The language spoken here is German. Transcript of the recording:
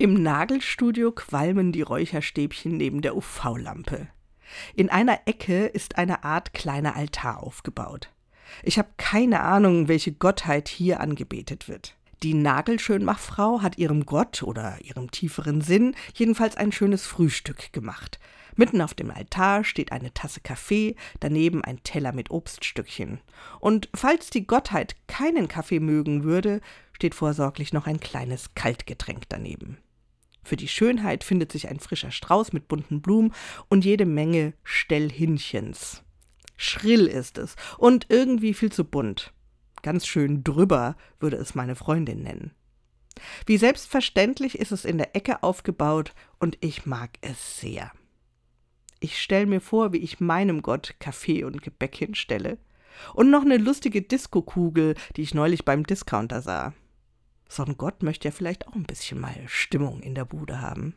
Im Nagelstudio qualmen die Räucherstäbchen neben der UV-Lampe. In einer Ecke ist eine Art kleiner Altar aufgebaut. Ich habe keine Ahnung, welche Gottheit hier angebetet wird. Die Nagelschönmachfrau hat ihrem Gott oder ihrem tieferen Sinn jedenfalls ein schönes Frühstück gemacht. Mitten auf dem Altar steht eine Tasse Kaffee, daneben ein Teller mit Obststückchen. Und falls die Gottheit keinen Kaffee mögen würde, steht vorsorglich noch ein kleines Kaltgetränk daneben. Für die Schönheit findet sich ein frischer Strauß mit bunten Blumen und jede Menge Stellhinchens. Schrill ist es und irgendwie viel zu bunt. Ganz schön drüber würde es meine Freundin nennen. Wie selbstverständlich ist es in der Ecke aufgebaut und ich mag es sehr. Ich stelle mir vor, wie ich meinem Gott Kaffee und Gebäck hinstelle. Und noch eine lustige Diskokugel, die ich neulich beim Discounter sah. So Gott möchte ja vielleicht auch ein bisschen mal Stimmung in der Bude haben.